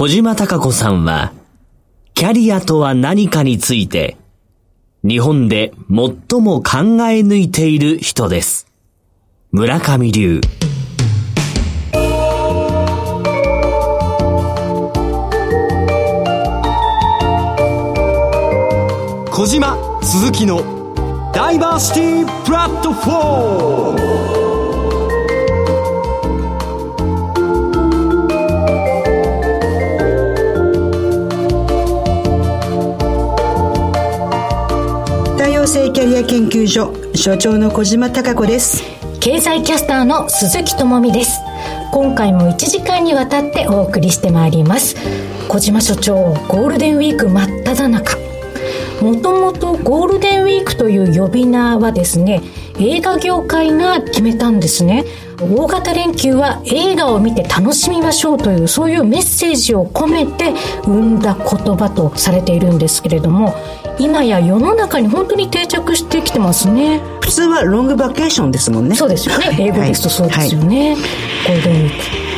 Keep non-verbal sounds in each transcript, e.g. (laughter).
小島隆子さんは、キャリアとは何かについて、日本で最も考え抜いている人です。村上流。小島鈴木のダイバーシティプラットフォーム性キャリア研究所所長の小島貴子です。経済キャスターの鈴木智美です。今回も1時間にわたってお送りしてまいります。小島所長ゴールデンウィーク真っ只中。もともとゴールデンウィークという呼び名はですね映画業界が決めたんですね。大型連休は映画を見て楽しみましょうというそういうメッセージを込めて生んだ言葉とされているんですけれども今や世の中に本当に定着してきてますね。普通はロングバケーションですもんね。そうですよね。英語ですとそうですよね、はい。はい、ゴールデンウィーク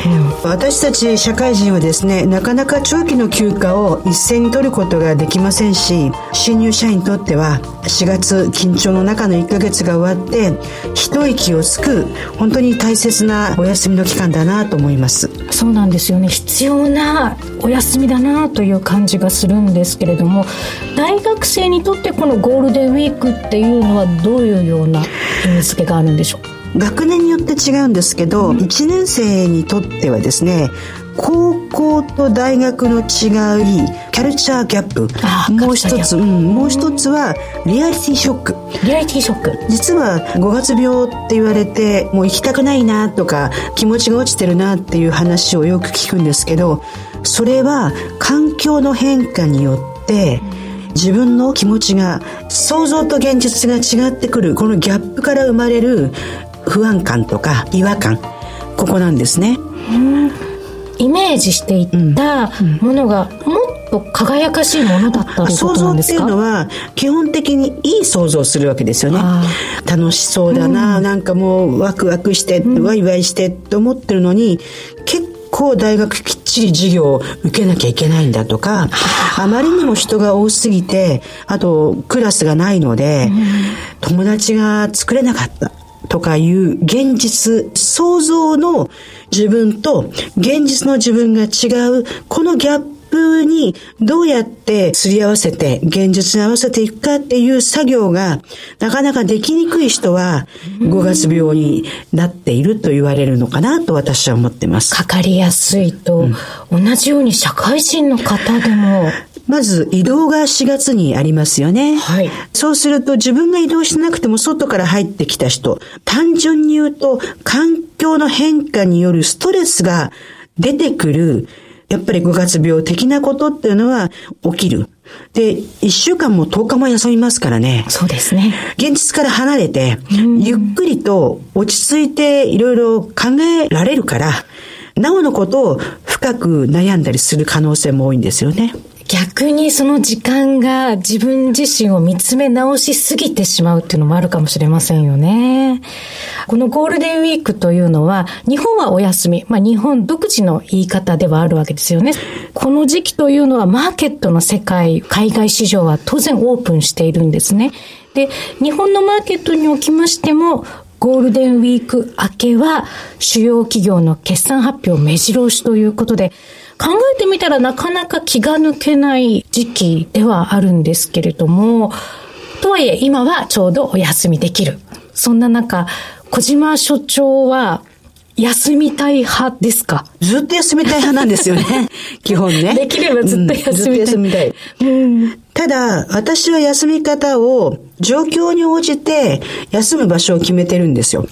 私たち社会人はですねなかなか長期の休暇を一斉に取ることができませんし新入社員にとっては4月緊張の中の1ヶ月が終わって一息をつく本当に大切なお休みの期間だなと思います。そうなんですよね。必要なお休みだなという感じがするんですけれども大学生にとってこのゴールデンウィークっていうのはどういうような意味付けがあるんでしょう？か学年によって違うんですけど、うん、1年生にとってはですね高校と大学の違いキャルチャーギャップ。もう一つ、うん、もう一つはリアリティショック。リアリティショック。実は5月病って言われてもう行きたくないなとか気持ちが落ちてるなっていう話をよく聞くんですけどそれは環境の変化によって自分の気持ちが想像と現実が違ってくるこのギャップから生まれる不安感とか違和感。ここなんですね。イメージしていったものがもっと輝かしいものだったということなんですか？想像っていうのは基本的にいい想像をするわけですよね。楽しそうだな、うん、なんかもうワクワクして、うん、ワイワイしてと思ってるのに結構大学きっちり授業を受けなきゃいけないんだとか、あまりにも人が多すぎて、あとクラスがないので、友達が作れなかった。とかいう現実、想像の自分と現実の自分が違う、このギャップにどうやってすり合わせて現実に合わせていくかっていう作業がなかなかできにくい人は5月病になっていると言われるのかなと私は思ってます。かかりやすいと、同じように社会人の方でもまず移動が4月にありますよね。はい。そうすると自分が移動しなくても外から入ってきた人、単純に言うと環境の変化によるストレスが出てくる、やっぱり5月病的なことっていうのは起きる。で、1週間も10日も休みますからね。そうですね。現実から離れて、ゆっくりと落ち着いていろいろ考えられるから、なおのことを深く悩んだりする可能性も多いんですよね。逆にその時間が自分自身を見つめ直しすぎてしまうっていうのもあるかもしれませんよね。このゴールデンウィークというのは、日本はお休み、まあ日本独自の言い方ではあるわけですよね。この時期というのはマーケットの世界、海外市場は当然オープンしているんですね。で、日本のマーケットにおきましても、ゴールデンウィーク明けは主要企業の決算発表目白押しということで、考えてみたらなかなか気が抜けない時期ではあるんですけれども、とはいえ今はちょうどお休みできる。そんな中、小島所長は休みたい派ですか？ずっと休みたい派なんですよね。(laughs) 基本ね。できればずっと休みたい。うん、休みたい。うん、ただ、私は休み方を状況に応じて休む場所を決めてるんですよ。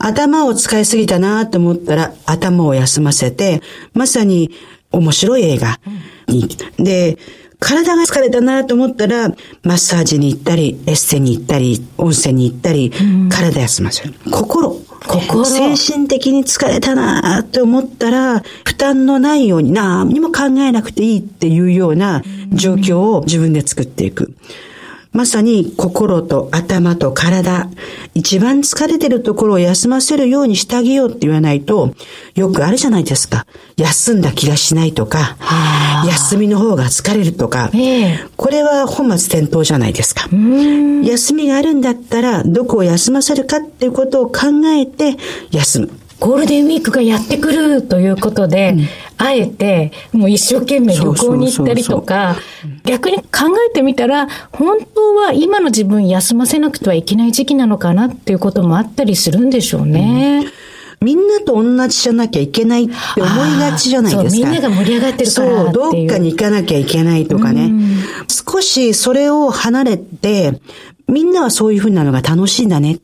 頭を使いすぎたなと思ったら頭を休ませて、まさに面白い映画に。で、体が疲れたなと思ったら、マッサージに行ったり、エッセに行ったり、温泉に行ったり、体休ませる。心。心。精神的に疲れたなと思ったら、負担のないように何にも考えなくていいっていうような状況を自分で作っていく。まさに心と頭と体、一番疲れてるところを休ませるようにしてあげようって言わないと、よくあるじゃないですか。休んだ気がしないとか、休みの方が疲れるとか、ええこれは本末転倒じゃないですか。休みがあるんだったら、どこを休ませるかっていうことを考えて休む。ゴールデンウィークがやってくるということで、あえて、もう一生懸命旅行に行ったりとか、逆に考えてみたら、本当は今の自分休ませなくてはいけない時期なのかなっていうこともあったりするんでしょうね。みんなと同じじゃなきゃいけないって思いがちじゃないですか。みんなが盛り上がってるからそう、どっていうっかに行かなきゃいけないとかね。少しそれを離れて、みんなはそういうふうなのが楽しいんだね。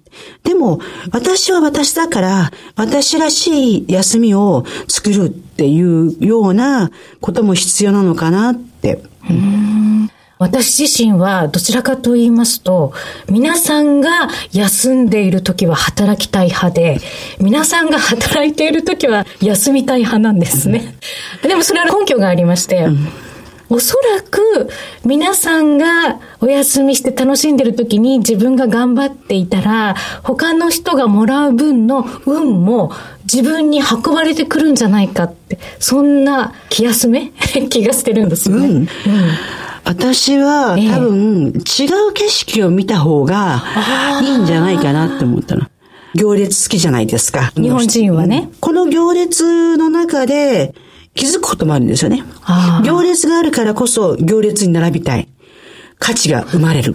でも、私は私だから、私らしい休みを作るっていうようなことも必要なのかなって。私自身はどちらかと言いますと、皆さんが休んでいる時は働きたい派で、皆さんが働いている時は休みたい派なんですね。でもそれは根拠がありまして、おそらく皆さんがお休みして楽しんでる時に自分が頑張っていたら、他の人がもらう分の運も自分に運ばれてくるんじゃないかって、そんな気休め？(laughs) 気がしてるんですよね。うん私はええ多分違う景色を見た方がいいんじゃないかなって思ったの。行列好きじゃないですか。日本人はね。この行列の中で気づくこともあるんですよね行列があるからこそ行列に並びたい。価値が生まれる。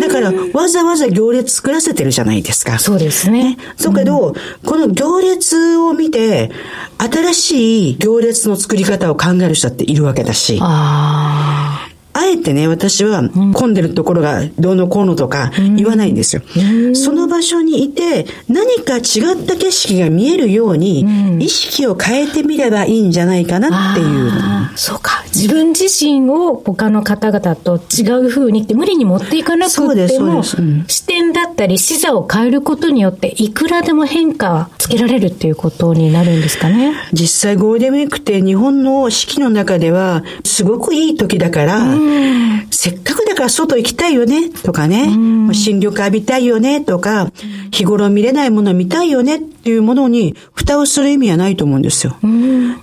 だからわざわざ行列作らせてるじゃないですか。そうですね。そうけど、この行列を見て、新しい行列の作り方を考える人だっているわけだし。あえてね、私は混んでるところがどうのこうのとか言わないんですよ。その場所にいて何か違った景色が見えるように意識を変えてみればいいんじゃないかなっていう。そうか。自分自身を他の方々と違う風にって無理に持っていかなくても、視点だったり視座を変えることによっていくらでも変化はつけられるっていうことになるんですかね。実際ゴールデンウィークって日本の四季の中ではすごくいい時だから、せっかくだから外行きたいよねとかね、新緑浴びたいよねとか、日頃見れないもの見たいよねっていうものに蓋をする意味はないと思うんですよ。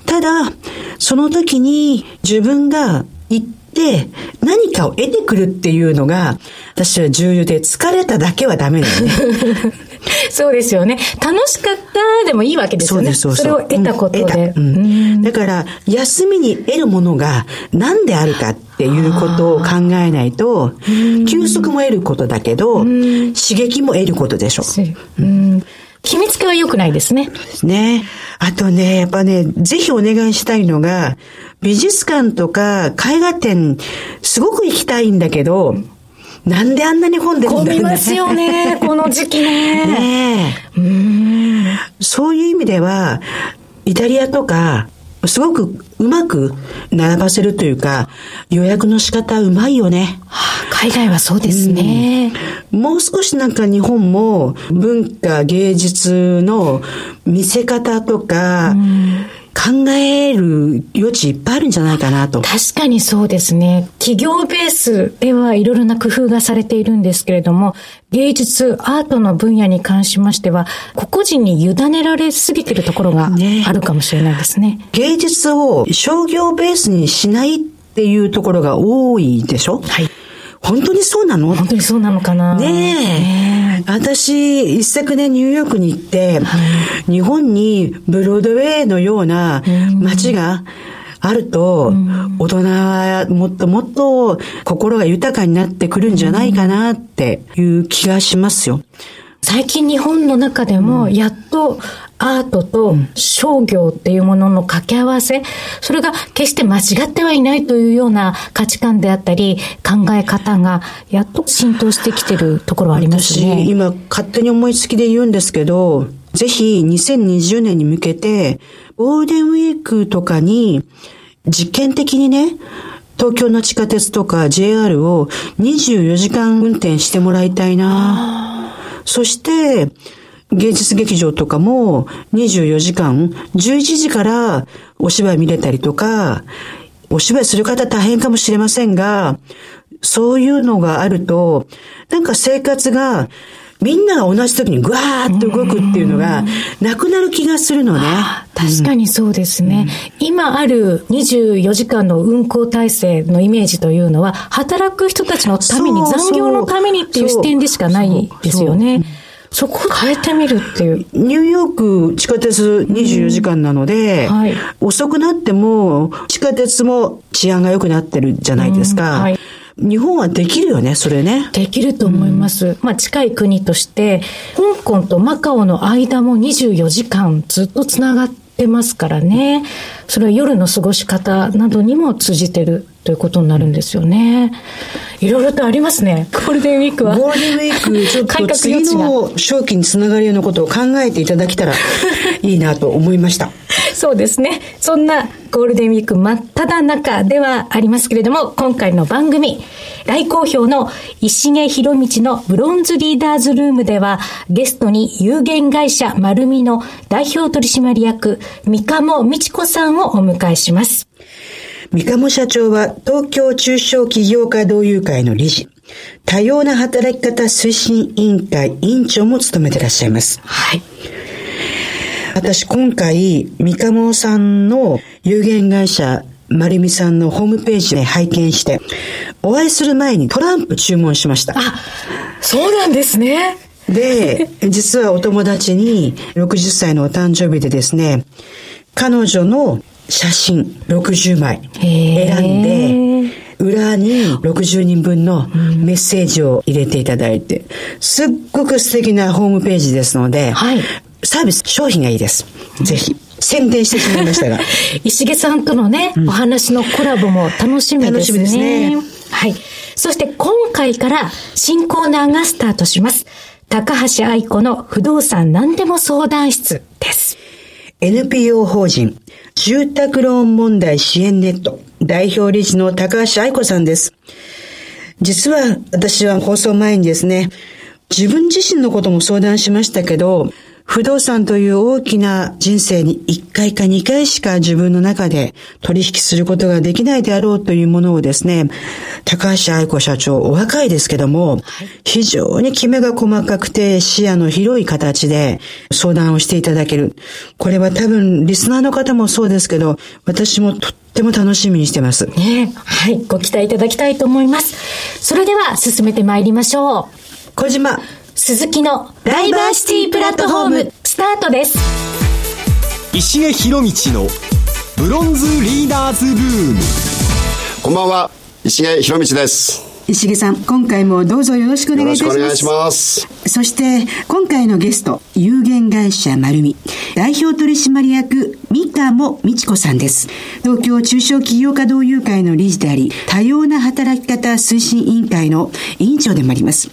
ただ、その時に自分が行って何かを得てくるっていうのが私は重要で疲れただけはダメだよね。(laughs) そうですよね。楽しかったでもいいわけですよね。そうです、そうそう。れを得たことうんで得。たうんだから、休みに得るものが何であるかっていうことを考えないと、休息も得ることだけど、刺激も得ることでしょ。うん決めつけは良くないですね。ね。あとね、やっぱね、ぜひお願いしたいのが、美術館とか絵画展、すごく行きたいんだけど、なんであんなに混んでるんだ混ろうみますよね、(laughs) この時期ね。ねえ。そういう意味では、イタリアとか、すごくうまく並ばせるというか、予約の仕方うまいよね。海外はそうですね。もう少しなんか日本も文化芸術の見せ方とか、考える余地いっぱいあるんじゃないかなと。確かにそうですね。企業ベースではいろいろな工夫がされているんですけれども、芸術、アートの分野に関しましては、個々人に委ねられすぎてるところがねあるかもしれないですね。芸術を商業ベースにしないっていうところが多いでしょ？はい。本当にそうなの？本当にそうなのかな？ねえ。私、一昨年ニューヨークに行って、日本にブロードウェイのような街があると、大人はもっともっと心が豊かになってくるんじゃないかなっていう気がしますよ。最近日本の中でも、やっとアートと商業っていうものの掛け合わせ、それが決して間違ってはいないというような価値観であったり、考え方が、やっと浸透してきてるところはあります私、ね。今勝手に思いつきで言うんですけど、ぜひ2020年に向けて、ゴールデンウィークとかに実験的にね、東京の地下鉄とか JR を24時間運転してもらいたいな。そして、芸術劇場とかも24時間、11時からお芝居見れたりとか、お芝居する方大変かもしれませんが、そういうのがあると、なんか生活が、みんなが同じ時にぐわーっと動くっていうのが、なくなる気がするのね。確かにそうですね。うん、今ある24時間の運行体制のイメージというのは、働く人たちのために、残業のためにっていう視点でしかないですよね。そこを変えてみるっていう。ニューヨーク地下鉄24時間なので、はい、遅くなっても地下鉄も治安が良くなってるじゃないですか。はい日本はできるよね、それね。できると思います。うん、まあ近い国として、香港とマカオの間も24時間ずっとつながってますからね。それは夜の過ごし方などにも通じてるということになるんですよね。いろいろとありますね。ゴールデンウィークは。ゴールデンウィーク、ちょっと次の正気につながるようなことを考えていただけたら (laughs) いいなと思いました。そうですね。そんなゴールデンウィーク真っ只中ではありますけれども、今回の番組、大好評の石毛博道のブロンズリーダーズルームでは、ゲストに有限会社丸みの代表取締役、三鴨美智子さんをお迎えします。三鴨社長は東京中小企業家同友会の理事、多様な働き方推進委員会委員長も務めていらっしゃいます。はい。私今回、三鴨さんの有限会社丸美さんのホームページで拝見して、お会いする前にトランプ注文しました。あ、そうなんですね。で、実はお友達に60歳のお誕生日でですね、彼女の写真60枚選んで、裏に60人分のメッセージを入れていただいて、すっごく素敵なホームページですので、はい、サービス、商品がいいです。ぜひ。宣伝してしまいましたが。(laughs) 石毛さんとのね、うん、お話のコラボも楽しみですね。楽しみですね。はい。そして今回から新コーナーがスタートします。高橋愛子の不動産何でも相談室です。NPO 法人住宅ローン問題支援ネット代表理事の高橋愛子さんです。実は私は放送前にですね、自分自身のことも相談しましたけど、不動産という大きな人生に1回か2回しか自分の中で取引することができないであろうというものをですね、高橋愛子社長、お若いですけども、非常にきめが細かくて視野の広い形で相談をしていただける。これは多分リスナーの方もそうですけど、私もとっても楽しみにしてます。ねはい、ご期待いただきたいと思います。それでは進めてまいりましょう。小島。鈴木のダイバーシティプラットフォームスタートです。石毛博道のブロンズリーダーズルーム。こんばんは。石毛博道です石毛さん、今回もどうぞよろしくお願いいたします。よろしくお願いします。そして、今回のゲスト、有限会社丸み、代表取締役、三鴨美智子さんです。東京中小企業家同友会の理事であり、多様な働き方推進委員会の委員長でもあります。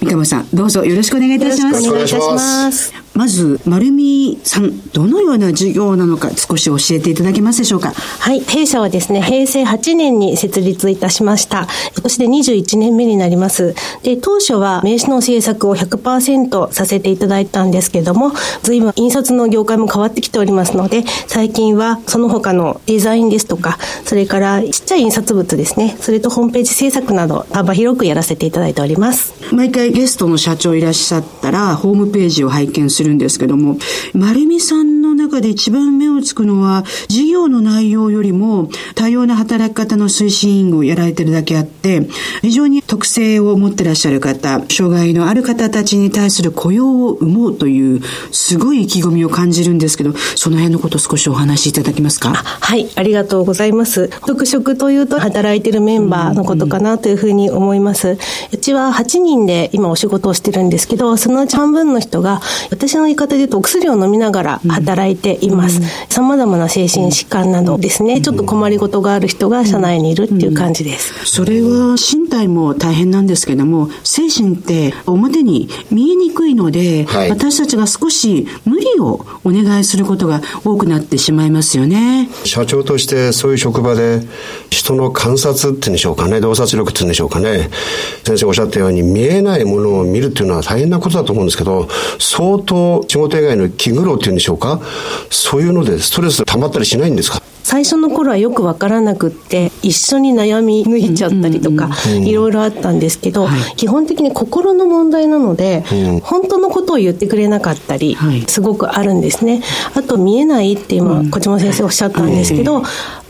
三鴨さん、どうぞよろしくお願いいたします。よろしくお願いいたします。まず、丸見さん、どのような事業なのか少し教えていただけますでしょうか？はい、弊社はですね、平成8年に設立いたしました。今年で21年目になります。で、当初は名刺の制作を100%させていただいたんですけども、随分印刷の業界も変わってきておりますので、最近はその他のデザインですとか、それからちっちゃい印刷物ですね、それとホームページ制作など幅広くやらせていただいております。毎回ゲストの社長いらっしゃったら、ホームページを拝見するるんですけども、丸美さんの中で一番目をつくのは、事業の内容よりも多様な働き方の推進員をやられてるだけあって、非常に特性を持ってらっしゃる方、障害のある方たちに対する雇用を生もうという、すごい意気込みを感じるんですけど、その辺のこと少しお話しいただけますか？はい、ありがとうございます。特色というと、働いてるメンバーのことかなというふうに思います。うちは8人で今お仕事をしてるんですけど、そのうち半分の人が、私の言い方で言うとお薬を飲みながら働いています。さまざまな精神疾患などですね、ちょっと困りごとがある人が社内にいるっていう感じです。それは身体も大変なんですけども、精神って表に見えにくいので、はい、私たちが少し無理をお願いすることが多くなってしまいますよね。社長としてそういう職場で人の観察っていうんでしょうかね、洞察力っていうんでしょうかね。先生おっしゃったように見えないものを見るっていうのは大変なことだと思うんですけど、相当仕事以外の気苦労っていうんでしょうか、そういうのでストレス溜まったりしないんですか？最初の頃はよくわからなくって一緒に悩み抜いちゃったりとか、いろいろあったんですけど、はい、基本的に心の問題なので、うん、本当のことを言ってくれなかったり、はい、すごくあるんですね。あと見えないって今、小島先生おっしゃったんですけど、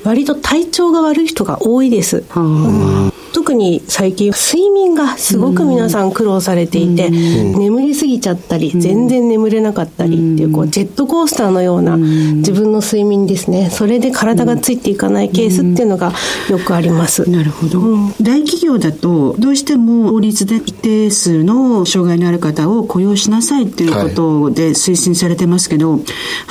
割と体調が悪い人が多いです、うん特に最近睡眠がすごく皆さん苦労されていて、眠りすぎちゃったり、全然眠れなかったりっていうこうジェットコースターのような自分の睡眠ですね。それで体がついていかないケースっていうのがよくあります、なるほど、大企業だとどうしても法律で一定数の障害のある方を雇用しなさいっていうことで推進されてますけど、はい、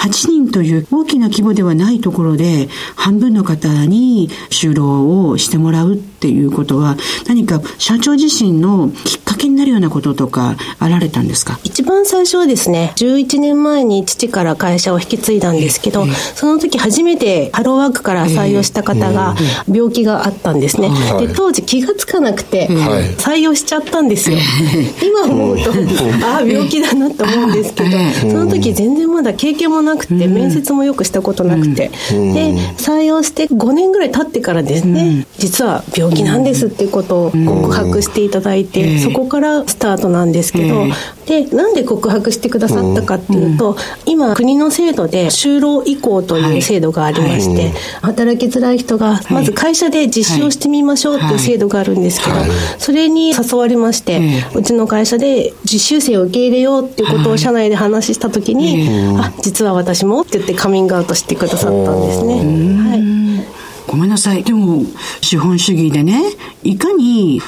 8人という大きな規模ではないところで半分の方に就労をしてもらうっていうことは何か社長自身のきっかけになるようなこととかあられたんですか？一番最初はですね11年前に父から会社を引き継いだんですけど、その時初めてハローワークから採用した方が病気があったんでですね、はい、で当時気が付かなくて、採用しちゃったんですよ、今思うと、ああ病気だなと思うんですけど、その時全然まだ経験もなくて、面接もよくしたことなくて、で採用して5年ぐらい経ってからですね、実は病気なんですっていうことを告白していただいて、そこからスタートなんですけど、でなんで告白してくださったかっていうと、今国の制度で就労移行という制度がありまして、働きづらい人がまず会社で実習をしてみましょうっていう制度があるんですけど、それに誘われまして、うちの会社で実習生を受け入れようっていうことを社内で話した時に、あ実は私もって言ってカミングアウトしてくださったんですね。はいごめんなさい。でも、資本主義でね、いかに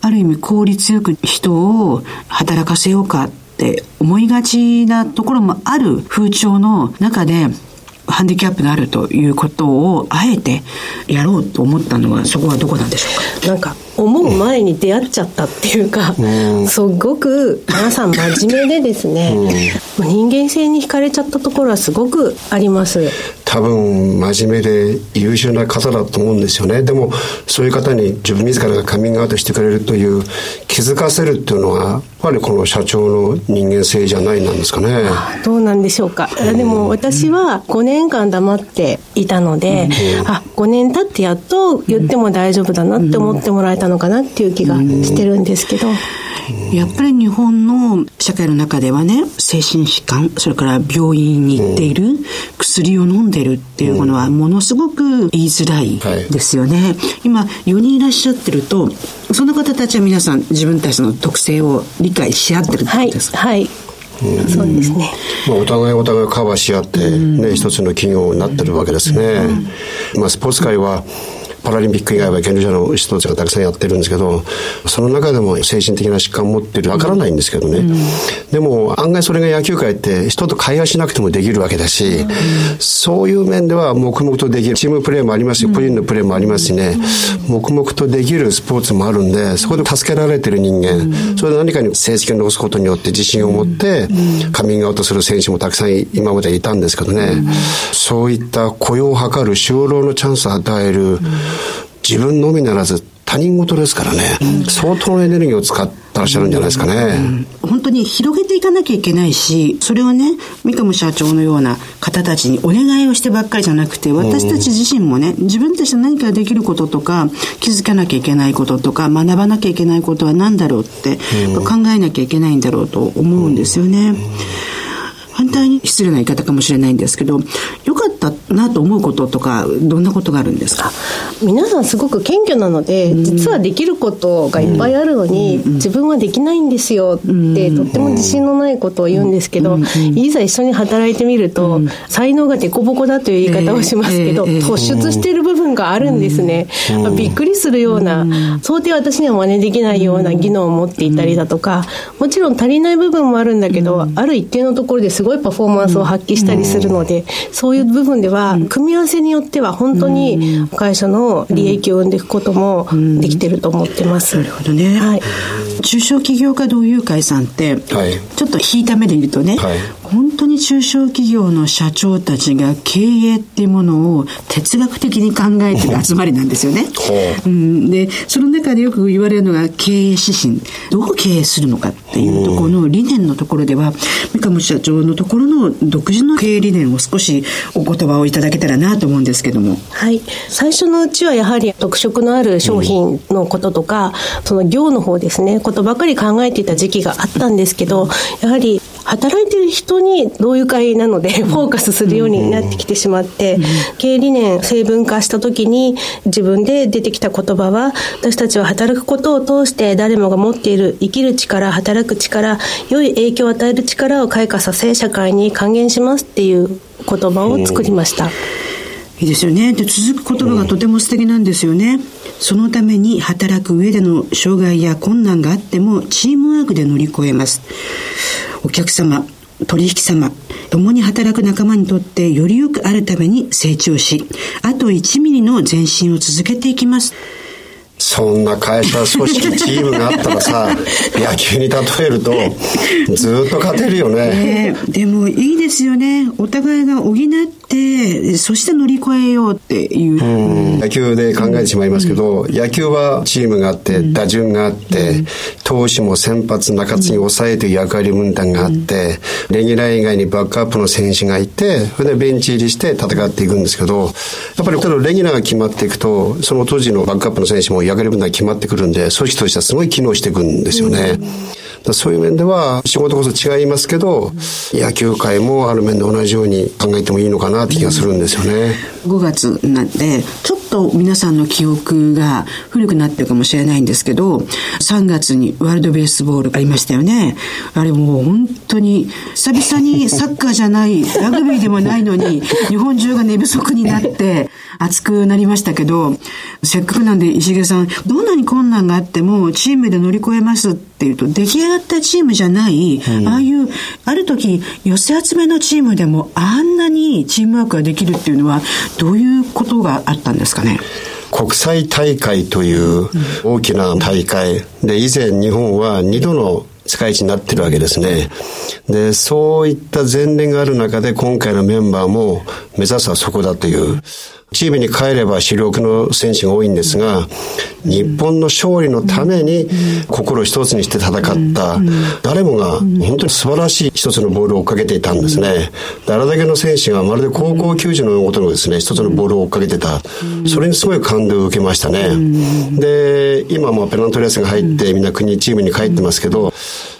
ある意味効率よく人を働かせようかって思いがちなところもある風潮の中でハンディキャップがあるということをあえてやろうと思ったのはそこはどこなんでしょうか？なんか思う前に出会っちゃったっていうか、うん、すごく皆さん真面目でですね、うん、人間性に惹かれちゃったところはすごくあります。多分真面目で優秀な方だと思うんですよね。でもそういう方に自分自らがカミングアウトしてくれるという気づかせるっていうのはやっぱりこの社長の人間性じゃないなんですかね。どうなんでしょうか、うん、でも私は5年間黙っていたので、うん、あ5年経ってやっと言っても大丈夫だなって思ってもらえたのかなっていう気がしてるんですけど、やっぱり日本の社会の中ではね精神疾患それから病院に行っている、薬を飲んでるっていうものはものすごく言いづらいですよね、はい、今4人いらっしゃってるとその方たちは皆さん自分たちの特性を理解し合ってるってことですか？はい、はい。うん、そうですね。まあ、お互いお互いカバーし合ってね、ね、一つの企業になってるわけですね。まあ、スポーツ界は、パラリンピック以外は健常者の人たちがたくさんやってるんですけどその中でも精神的な疾患を持ってるわからないんですけどね、うん、でも案外それが野球界って人と会話しなくてもできるわけだし、うん、そういう面では黙々とできるチームプレーもありますし個人のプレーもありますしね、黙々とできるスポーツもあるんでそこで助けられてる人間、それで何かに成績を残すことによって自信を持ってカミングアウトする選手もたくさん今までいたんですけどね、そういった雇用を図る就労のチャンスを与える、自分のみならず他人事ですからね、うん、相当のエネルギーを使ってらっしゃるんじゃないですかね、うん、本当に広げていかなきゃいけないしそれはね三上社長のような方たちにお願いをしてばっかりじゃなくて私たち自身もね自分たちで何かできることとか気づかなきゃいけないこととか学ばなきゃいけないことは何だろうって、考えなきゃいけないんだろうと思うんですよね。反対に失礼な言い方かもしれないんですけどよかったなと思うこととかどんなことがあるんですか？皆さんすごく謙虚なので、うん、実はできることがいっぱいあるのに、うん、自分はできないんですよって、うん、とっても自信のないことを言うんですけど、いざ一緒に働いてみると、才能が凸凹だという言い方をしますけど、えーえー、突出している部分があるんですね、まあ、びっくりするような、想定私には真似できないような技能を持っていたりだとかもちろん足りない部分もあるんだけど、ある一定のところですごいパフォーマンスを発揮したりするので、そういう部分では組み合わせによっては本当に会社の利益を生んでいくこともできてると思ってます。なるほどね。はい。中小企業家同友会さんって、はい、ちょっと引いた目で言うとね、はい、本当に中小企業の社長たちが経営っていうものを哲学的に考えてる集まりなんですよね。(laughs) うん、で、その中でよく言われるのが経営指針。どう経営するのかっていうところの理念のところでは、三上社長のところの独自の経営理念を少しお言葉をいただけたらなと思うんですけども。はい。最初のうちはやはり特色のある商品のこととか、うん、その業の方ですね、ことばかり考えていた時期があったんですけど、やはり働いてる人に同友会なのでフォーカスするようになってきてしまって、経営理念成分化した時に自分で出てきた言葉は私たちは働くことを通して誰もが持っている生きる力働く力良い影響を与える力を開花させ社会に還元しますっていう言葉を作りました。いいですよね。で、続く言葉がとても素敵なんですよね。そのために働く上での障害や困難があってもチームワークで乗り越えます。お客様、取引様、共に働く仲間にとってよりよくあるために成長し、あと1ミリの前進を続けていきます。そんな会社、組織、チームがあったらさ、(laughs) 野球に例えると、ずっと勝てるよね。ねでもいいですよね。お互いが補って、そして乗り越えようっていう。う野球で考えてしまいますけど、野球はチームがあって、打順があって、投手も先発、中継ぎ抑えという役割分担があって、レギュラー以外にバックアップの選手がいて、それでベンチ入りして戦っていくんですけど、やっぱりレギュラーが決まっていくと、その当時のバックアップの選手も役割分担決まってくるんで、組織としてはすごい機能していくんですよね。そういう面では仕事こそ違いますけど、野球界もある面で同じように考えてもいいのかなって気がするんですよね。5月なんで、ちょっと皆さんの記憶が古くなってるかもしれないんですけど、3月にワールドベースボールありましたよね。あれもう本当に、久々にサッカーじゃない、ラグビーでもないのに、日本中が寝不足になって、熱くなりましたけど、せっかくなんで石毛さん、どんなに困難があってもチームで乗り越えますっていうと、出来上がったチームじゃない、うん、ああいう、ある時、寄せ集めのチームでもあんなにチームワークができるっていうのは、どういうことがあったんですかね？国際大会という大きな大会。で、以前日本は2度の世界一になってるわけですね。で、そういった前例がある中で今回のメンバーも目指すはそこだという。チームに帰れば主力の選手が多いんですが、日本の勝利のために心を一つにして戦った、誰もが本当に素晴らしい一つのボールを追っかけていたんですね。あれだけの選手がまるで高校球児のごとのですね、一つのボールを追っかけてた。それにすごい感動を受けましたね。で、今もペナントレースが入ってみんな国チームに帰ってますけど、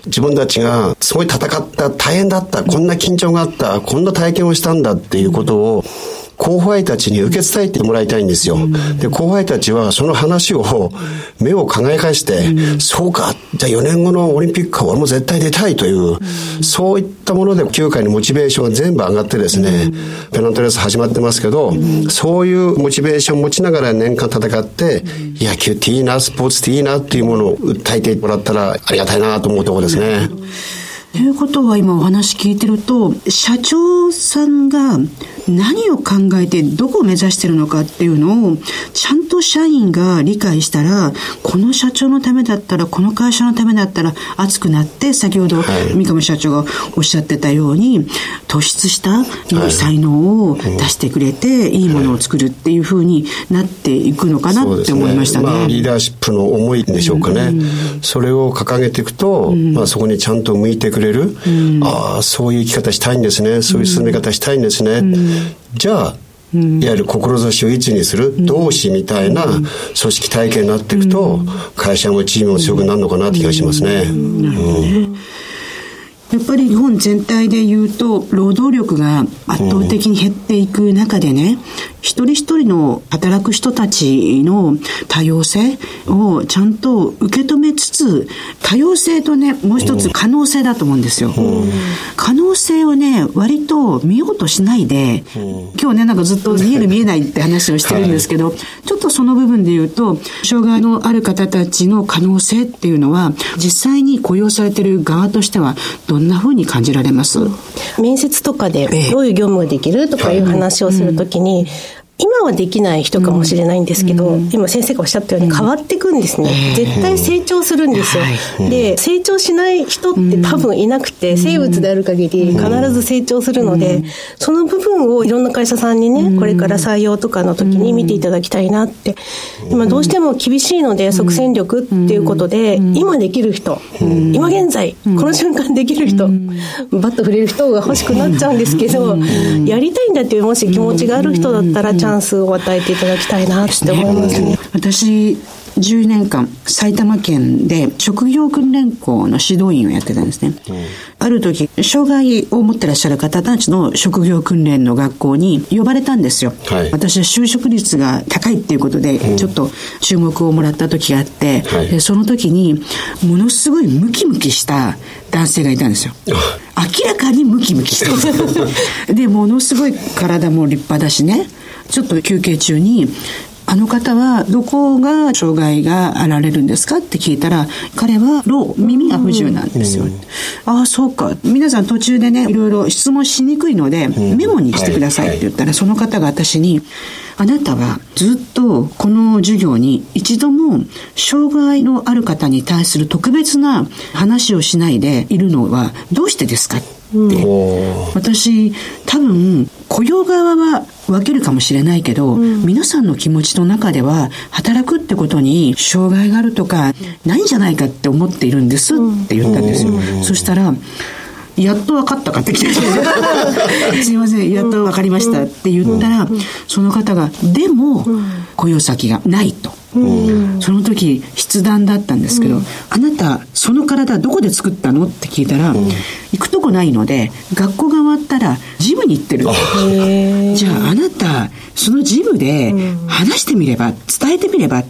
自分たちがすごい戦った、大変だった、こんな緊張があった、こんな体験をしたんだっていうことを後輩たちに受け伝えてもらいたいんですよ。で、後輩たちはその話を目を輝かして、そうか、じゃあ4年後のオリンピックは俺も絶対出たいという、そういったもので9回のモチベーションが全部上がってですね、ペナントレース始まってますけど、そういうモチベーションを持ちながら年間戦って、野球っていいな、スポーツっていいなっていうものを訴えてもらったらありがたいなと思うところですね。ということは今お話聞いてると、社長さんが何を考えてどこを目指してるのかっていうのをちゃんと社員が理解したらこの社長のためだったらこの会社のためだったら熱くなって先ほど三上社長がおっしゃってたように突出した才能を出してくれていいものを作るっていうふうになっていくのかなって思いましたね。ねまあ、リーダーシップの思いでしょうかね。うん、それを掲げていくと、うん、まあ、そこにちゃんと向いてくれる、うん、ああそういう生き方したいんですね。そういう進め方したいんですね、じゃあいわゆる志を一にする。同志みたいな組織体系になっていくと、会社もチームも強くなるのかなって気がしますね。うん。やっぱり日本全体で言うと、労働力が圧倒的に減っていく中でね、一人一人の働く人たちの多様性をちゃんと受け止めつつ、多様性とね、もう一つ可能性だと思うんですよ。可能性をね、割と見ようとしないで、今日ね、なんかずっと見える見えないって話をしてるんですけど、ちょっとその部分で言うと、障害のある方たちの可能性っていうのは、実際に雇用されてる側としては、どんなふうに感じられます？面接とかでどういう業務ができるとかいう話をするときに、今はできない人かもしれないんですけど、今先生がおっしゃったように変わっていくんですね。絶対成長するんですよ。で、成長しない人って多分いなくて、生物である限り必ず成長するので、その部分をいろんな会社さんにね、これから採用とかの時に見ていただきたいなって。今どうしても厳しいので、即戦力っていうことで、今できる人、今現在、この瞬間できる人、バッと触れる人が欲しくなっちゃうんですけど、やりたいんだっていうもし気持ちがある人だったらチャンスを与えていただきたいなって思いますね。私10年間埼玉県で職業訓練校の指導員をやってたんですね、うん、ある時障害を持ってらっしゃる方たちの職業訓練の学校に呼ばれたんですよ、はい、私は就職率が高いっていうことでちょっと注目をもらった時があって、うん、その時にものすごいムキムキした男性がいたんですよ。明らかにムキムキして (laughs) でものすごい体も立派だしねちょっと休憩中にあの方はどこが障害があられるんですかって聞いたら、彼は老、耳が不自由なんですよ。うん、ああ、そうか。皆さん途中でね、いろいろ質問しにくいので、メモにしてくださいって言ったら、その方が私に、あなたはずっとこの授業に一度も障害のある方に対する特別な話をしないでいるのはどうしてですか？って、私多分雇用側は分けるかもしれないけど、うん、皆さんの気持ちの中では働くってことに障害があるとかないんじゃないかって思っているんですって言ったんですよ、そしたらやっと分かったかって来て (laughs) すいませんやっと分かりましたって言ったら、その方がでも雇用先がないと。その時筆談だったんですけど、あなたその体どこで作ったのって聞いたら、行くとこないので学校が終わったらジムに行ってるじゃああなたそのジムで話してみれば伝えてみれば、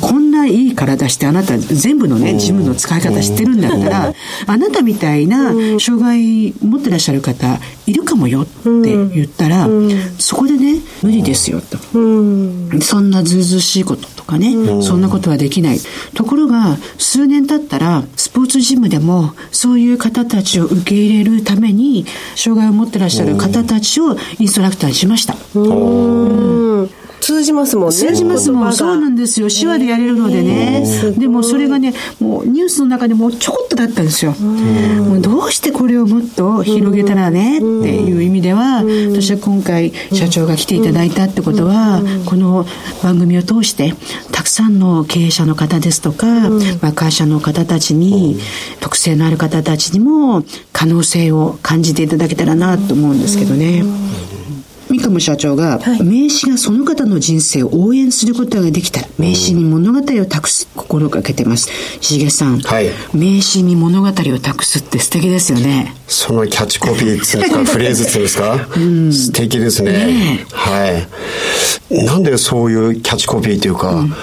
こんないい体してあなた全部のねジムの使い方知ってるんだったら、あなたみたいな障害持ってらっしゃる方いるかもよって言ったら、そこでね無理ですよと、そんなずうずうしいこととかね、そんなことはできない。ところが数年経ったらスポーツジムでもそういう方たちを受け入れるために障害を持ってらっしゃる方たちをインストラクターにしました。うん通じますもんね。通じますもん。そうなんですよ。手話でやれるのでね。でもそれがね、もうニュースの中でもちょこっとだったんですよ。もうどうしてこれをもっと広げたらねっていう意味では、私は今回社長が来ていただいたってことは、この番組を通して、たくさんの経営者の方ですとか、まあ、会社の方たちに、特性のある方たちにも可能性を感じていただけたらなと思うんですけどね。三上社長が、名刺がその方の人生を応援することができたら、名刺に物語を託す心がけてます。しげさん、はい、名刺に物語を託すって素敵ですよね。そのキャッチコピーっていうんですか、フレーズっていうんですか、うん、素敵ですね。ねはい。なんでそういうキャッチコピーというか、うん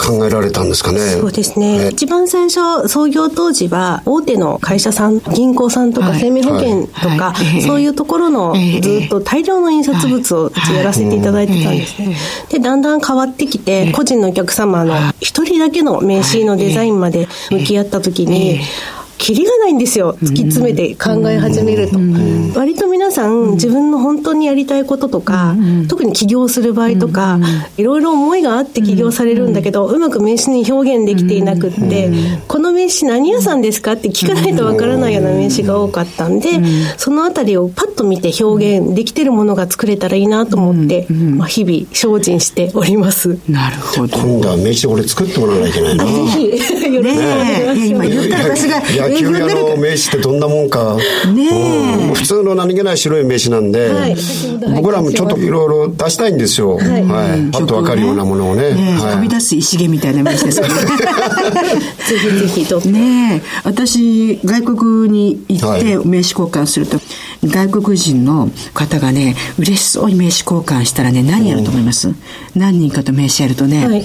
考えられたんですかね。そうですね。一番最初、創業当時は、大手の会社さん、銀行さんとか生命保険とか、そういうところのずっと大量の印刷物をやらせていただいてたんですね。で、だんだん変わってきて、個人のお客様の一人だけの名刺のデザインまで向き合った時に、キリがないんですよ。突き詰めて考え始めると。割と皆さん、自分の本当にやりたいこととか、特に起業する場合とか、いろいろ思いがあって起業されるんだけど、うまく名刺に表現できていなくって、この名刺何屋さんですかって聞かないとわからないような名刺が多かったんで、そのあたりをパッと見て表現できてるものが作れたらいいなと思って、まあ、日々精進しております。なるほど。今度は名刺俺作ってもらわないといけないな。ぜひ、よろしくお願いします。今言ったが野球屋の名刺ってどんなもんか。ねえ、普通の何気ない白い名刺なんで、はい、僕らもちょっといろいろ出したいんですよ。はい。はい、パッとわかるようなものをね。ねはい、飛び出す石毛みたいな名刺ですからね。(laughs) ぜひぜひと。ねえ、私、外国に行って名刺交換すると、外国人の方がね、嬉しそうに名刺交換したらね、何やると思います、何人かと名刺やるとね、はい、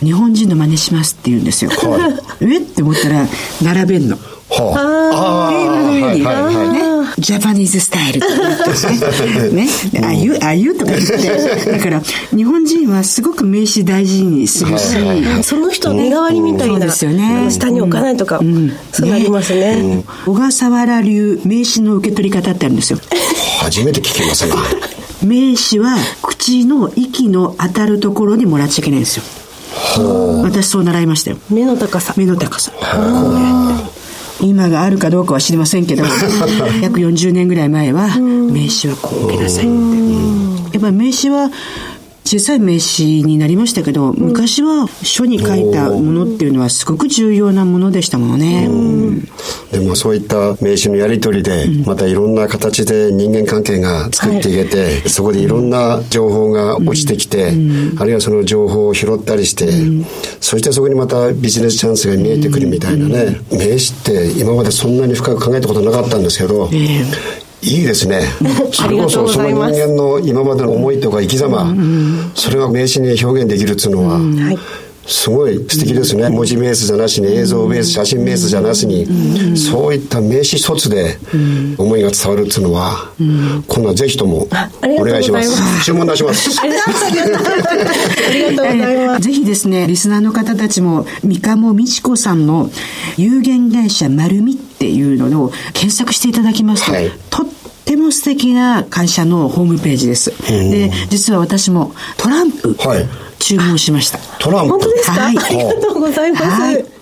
日本人の真似しますって言うんですよ。はい、(laughs) え？って思ったら、並べんの。はあ、あはいはいね、ジャパニー。ズスタイルとか言って。ね、ね、あゆ、あゆとか言って、だから、日本人はすごく名刺大事にするし、その人の願わりみたいな、ですよね、下に置かないとか、うん、そうなりますね、小笠原流名刺の受け取り方ってあるんですよ。初めて聞きますね。名刺は口の息の当たるところにもらっちゃいけないんですよ。私そう習いましたよ。目の高さ。目の高さ。こうやって。今があるかどうかは知りませんけど、(laughs) 約40年ぐらい前は、名刺はこう受けなさいって。やっぱり名刺は、小さい名刺になりましたけど、昔は書に書いたものっていうのはすごく重要なものでしたもんね。でもそういった名刺のやり取りで、またいろんな形で人間関係が作っていけて、そこでいろんな情報が落ちてきて、あるいはその情報を拾ったりして、そしてそこにまたビジネスチャンスが見えてくるみたいなね、名刺って今までそんなに深く考えたことなかったんですけど、いいですね。(laughs) それこそその人間の今までの思いとか生き様、それが名刺に表現できるっていうのは、すごい素敵ですね。文字ベースじゃなしに映像ベース、写真ベースじゃなしに、そういった名刺一つで思いが伝わるっていうのは、今度はぜひともお願いします。注文出します。(laughs) (laughs) ありがとうございます。ぜひですね、リスナーの方たちも、三鴨美智子さんの有限会社丸みっていうのを検索していただきますと、はいとっても素敵な会社のホームページです。で、実は私もトランプはい注文しました。トランプ。本当ですか、はいありがとうございます。はい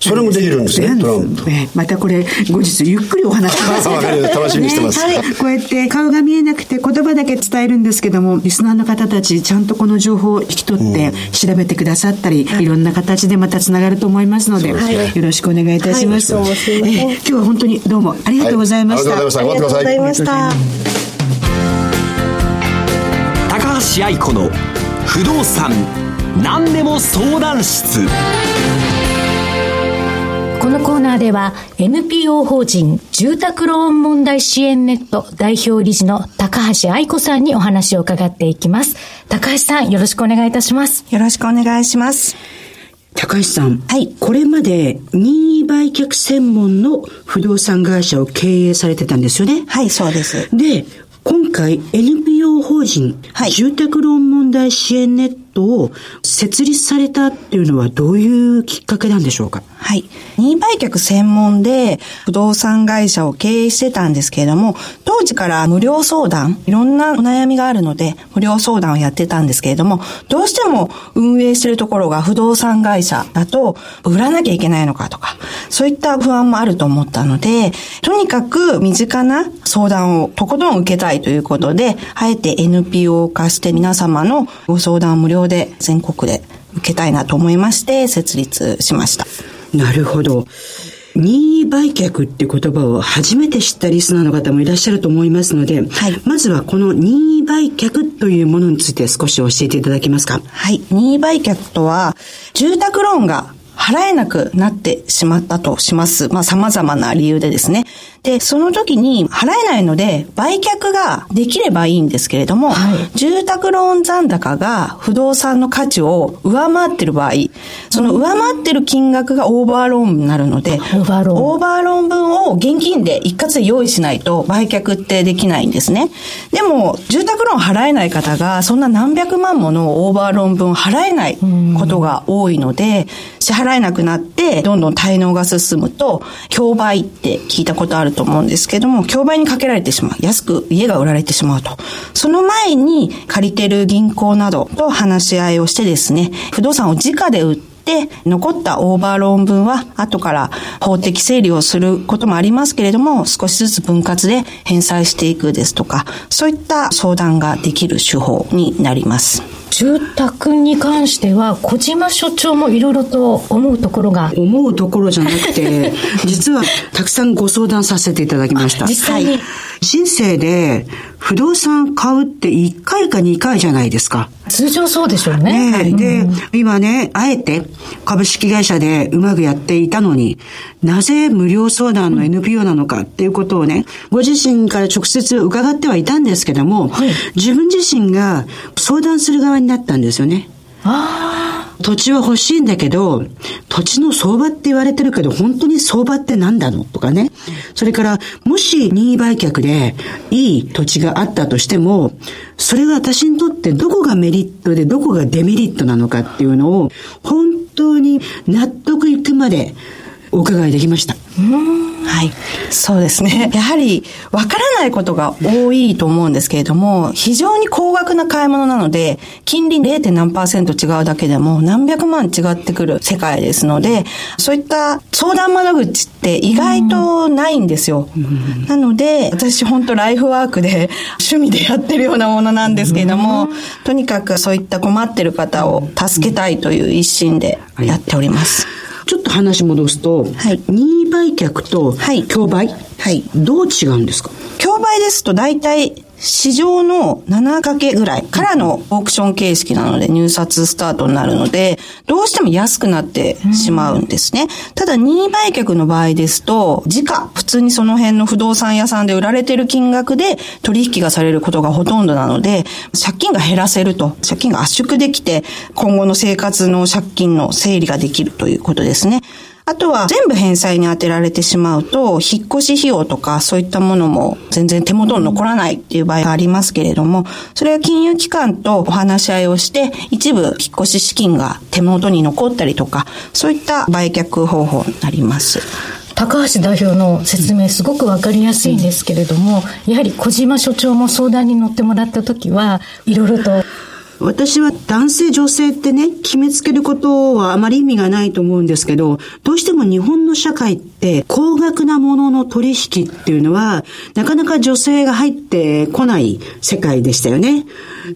それもできるんですね、トランプ。えまたこれ後日ゆっくりお話します (laughs) 楽しみにしてます。ね。はい。こうやって顔が見えなくて言葉だけ伝えるんですけどもリスナーの方たちちゃんとこの情報を引き取って調べてくださったり、い。ろんな形でまたつながると思いますので、よろしくお願いいたします、今日は本当にどうもありがとうございました、はい。ありがとうございましたありがとうございました。高橋愛子の不動産何でも相談室このコーナーでは NPO 法人住宅ローン問題支援ネット代表理事の高橋愛子さんにお話を伺っていきます。高橋さんよろしくお願いいたします。よろしくお願いします。高橋さん、はいこれまで任意売却専門の不動産会社を経営されてたんですよね？はい、そうです。で、今回 NPO 法人、はい住宅ローン問題支援ネットを設立されたっていうのはどういうきっかけなんでしょうか？はい。任意売却専門で不動産会社を経営してたんですけれども、当時から無料相談、いろんなお悩みがあるので、無料相談をやってたんですけれども、どうしても運営してるところが不動産会社だと、売らなきゃいけないのかとか、そういった不安もあると思ったので、とにかく身近な相談をとことん受けたいということで、あえて NPO 化して皆様のご相談を無料で全国で受けたいなと思いまして、設立しました。なるほど。任意売却って言葉を初めて知ったリスナーの方もいらっしゃると思いますので、はいまずはこの任意売却というものについて少し教えていただけますか？はい。任意売却とは、住宅ローンが払えなくなってしまったとします。まあ様々な理由でですね。で、その時に払えないので、売却ができればいいんですけれども、住宅ローン残高が不動産の価値を上回ってる場合、その上回ってる金額がオーバーローンになるので、オーバーローン。オーバーローン分を現金で一括で用意しないと売却ってできないんですね。でも、住宅ローン払えない方が、そんな何百万ものオーバーローン分払えないことが多いので、支払えなくなって、どんどん滞納が進むと、競売って聞いたことあると思うんですけども、競売にかけられてしまう。安く家が売られてしまうと。その前に、借りてる銀行などと話し合いをしてですね、不動産を直で売って、残ったオーバーローン分は後から法的整理をすることもありますけれども、少しずつ分割で返済していくですとか、そういった相談ができる手法になります。住宅に関しては小島所長もいろいろと思うところが。思うところじゃなくて、実はたくさんご相談させていただきました。実際に人生で不動産買うって1回か2回じゃないですか。通常そうでしょうね。ねえ、で、今ね、あえて株式会社でうまくやっていたのに、なぜ無料相談の NPO なのかっていうことをね、ご自身から直接伺ってはいたんですけども、自分自身が相談する側になったんですよね。土地は欲しいんだけど、土地の相場って言われてるけど、本当に相場って何なの？とかね。それから、もし任意売却でいい土地があったとしても、それが私にとってどこがメリットでどこがデメリットなのかっていうのを、本当に納得いくまでお伺いできました。はい。そうですね。(laughs) やはり、わからないことが多いと思うんですけれども、非常に高額な買い物なので、金利 0. 何パーセント違うだけでも何百万違ってくる世界ですので、そういった相談窓口って意外とないんですよ。なので、私本当ライフワークで趣味でやってるようなものなんですけれども、とにかくそういった困ってる方を助けたいという一心でやっております。ちょっと話戻すと、はい、任意売却と競売、はい、はい、どう違うんですか？競売ですと大体市場の7かけぐらいからのオークション形式なので入札スタートになるので、どうしても安くなってしまうんですね。ただ、任意売却の場合ですと、時価、普通にその辺の不動産屋さんで売られてる金額で取引がされることがほとんどなので、借金が減らせると、借金が圧縮できて、今後の生活の借金の整理ができるということですね。あとは全部返済に充てられてしまうと、引っ越し費用とかそういったものも全然手元に残らないっていう場合がありますけれども、それは金融機関とお話し合いをして、一部引っ越し資金が手元に残ったりとか、そういった売却方法になります。高橋代表の説明すごくわかりやすいんですけれども、やはり小島所長も相談に乗ってもらった時は、いろいろと私は男性女性ってね、決めつけることはあまり意味がないと思うんですけど、どうしても日本の社会って高額なものの取引っていうのは、なかなか女性が入ってこない世界でしたよね。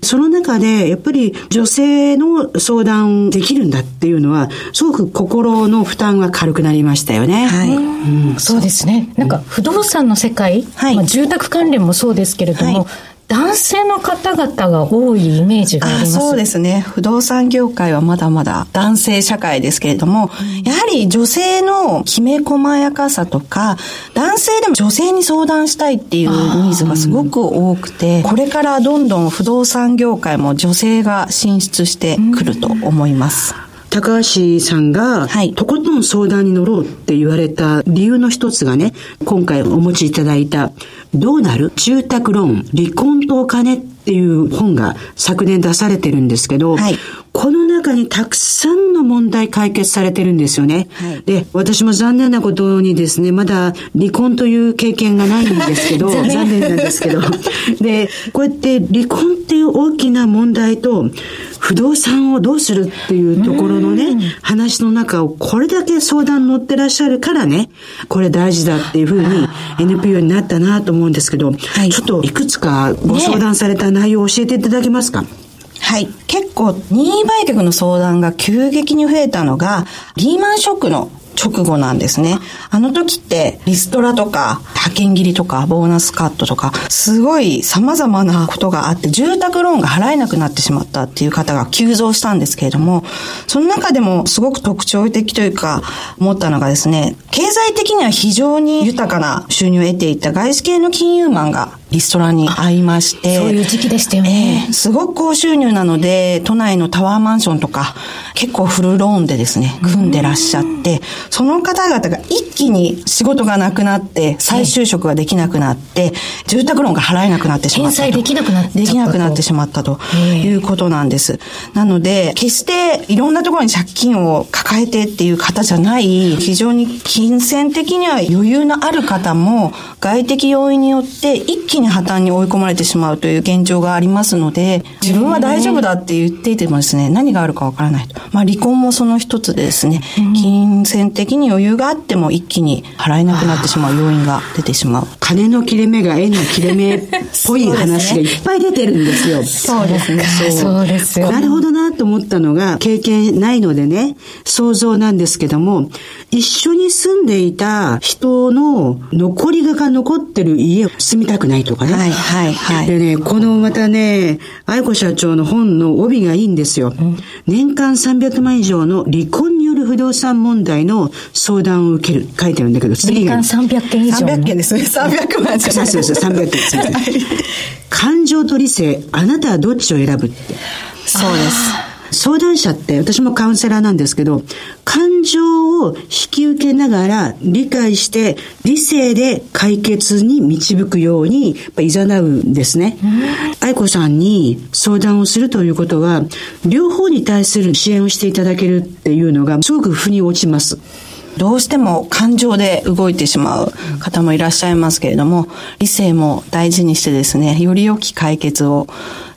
その中で、やっぱり女性の相談できるんだっていうのは、すごく心の負担が軽くなりましたよね。はい。うん、そうですね。なんか不動産の世界、はい、まあ、住宅関連もそうですけれども、はい男性の方々が多いイメージがありますそうですね。不動産業界はまだまだ男性社会ですけれども、うん、やはり女性のきめ細やかさとか、男性でも女性に相談したいっていうニーズがすごく多くて、これからどんどん不動産業界も女性が進出してくると思います。うん高橋さんが、はい、とことん相談に乗ろうって言われた理由の一つがね、今回お持ちいただいた、どうなる？住宅ローン、離婚とお金っていう本が昨年出されてるんですけど、はい、この中にたくさんの問題解決されてるんですよね。はい、で、私も残念なことにですね、まだ離婚という経験がないんですけど、(laughs) 残念なんですけど。で、こうやって離婚っていう大きな問題と、不動産をどうするっていうところのね、話の中をこれだけ相談乗ってらっしゃるからね、これ大事だっていうふうに NPO になったなと思うんですけど、はい、ちょっといくつかご相談された内容を教えていただけますか、ねはい。結構、任意売却の相談が急激に増えたのが、リーマンショックの直後なんですね。あの時ってリストラとか派遣切りとかボーナスカットとかすごい様々なことがあって住宅ローンが払えなくなってしまったっていう方が急増したんですけれどもその中でもすごく特徴的というか思ったのがですね経済的には非常に豊かな収入を得ていた外資系の金融マンがリストラに会いまして。そういう時期でしたよね、えー、すごく高収入なので、都内のタワーマンションとか、結構フルローンでですね、組んでらっしゃって、その方々が一気に仕事がなくなって、再就職ができなくなって、住宅ローンが払えなくなってしまった。返済できなくなってできなくなってしまったということなんです。なので、決していろんなところに借金を抱えてっていう方じゃない、非常に金銭的には余裕のある方も、外的要因によって一気に破綻に追い込まれてしまうという現状がありますので、自分は大丈夫だって言っていてもですね、何があるかわからないと。まあ離婚もその一つでですね、金銭的に余裕があっても一気に払えなくなってしまう要因が出てしまう。金の切れ目が縁の切れ目っぽい話がいっぱい出てるんですよ。そうですね。そうですよ。なるほどなと思ったのが、経験ないのでね、想像なんですけども、一緒に住んでいた人の残りが残ってる家を住みたくないとかね。はいはいはい。でね、このまたね、愛子社長の本の帯がいいんですよ。うん、年間300万以上の離婚による不動産問題の相談を受ける。書いてあるんだけど、次が。年間300件以上。300件ですね。300万じゃないそうそうそう、300件す。感情と理性、あなたはどっちを選ぶって。そうです。相談者って私もカウンセラーなんですけど、感情を引き受けながら理解して理性で解決に導くようにいざなうんですね。愛子さんに相談をするということは、両方に対する支援をしていただけるっていうのがすごく腑に落ちます。どうしても感情で動いてしまう方もいらっしゃいますけれども、理性も大事にしてですね、より良き解決を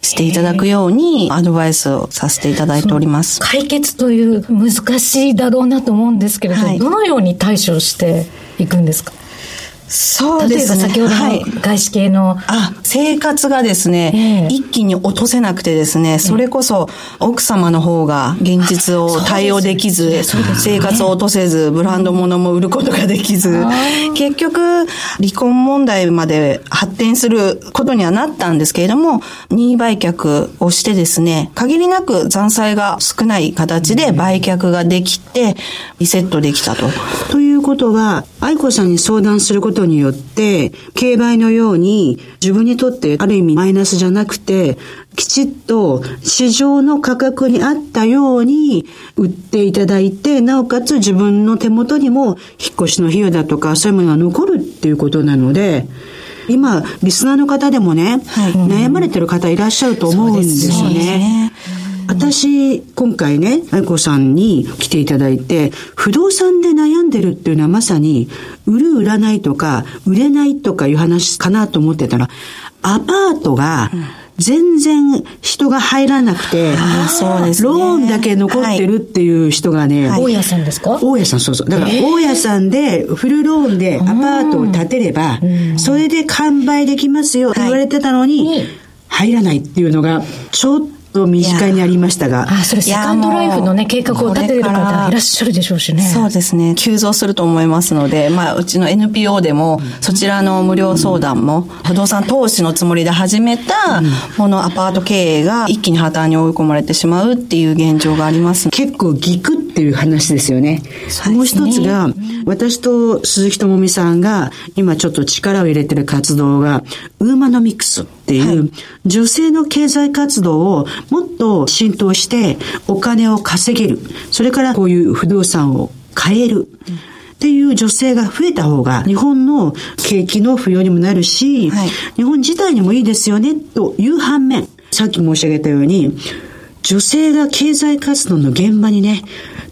していただくようにアドバイスをさせていただいております。解決という難しいだろうなと思うんですけれど、はいどのように対処していくんですか？そうですね。先ほどはいの外資系の、あ、生活がですね、ええ。一気に落とせなくてですね、それこそ奥様の方が現実を対応できず、生活を落とせず、ブランド物も売ることができず、結局、離婚問題まで発展することにはなったんですけれども、任意売却をしてですね、限りなく残債が少ない形で売却ができて、リセットできたと。ということは、愛子さんに相談することによって、競売のように自分にとってある意味マイナスじゃなくて、きちっと市場の価格に合ったように売っていただいて、なおかつ自分の手元にも引っ越しの費用だとかそういうものが残るっていうことなので、今、リスナーの方でもね、はい悩まれてる方いらっしゃると思うんですよね。私、今回ね、愛子さんに来ていただいて、不動産で悩んでるっていうのはまさに、売る売らないとか、売れないとかいう話かなと思ってたら、アパートが、全然人が入らなくて、そうですね。ローンだけ残ってるっていう人がね、はい。大家さんですか？大家さん、そうそう。だから、大家さんで、フルローンでアパートを建てれば、それで完売できますよ、言われてたのに、入らないっていうのが、ちょっと身近にありましたが。あ、それセカンドライフのね、計画を立ててる方いらっしゃるでしょうしね。そうですね。急増すると思いますので、まあ、うちの NPO でも、そちらの無料相談も、不動産投資のつもりで始めた、このアパート経営が一気に破綻に追い込まれてしまうっていう現状があります。結構ギクっていう話ですよね。もう一つが、私と鈴木智美さんが今ちょっと力を入れてる活動が、ウーマノミクスっていう、女性の経済活動をもっと浸透してお金を稼げる。それからこういう不動産を買える。っていう女性が増えた方が日本の景気の浮揚にもなるし、はい日本自体にもいいですよねという反面、さっき申し上げたように、女性が経済活動の現場にね、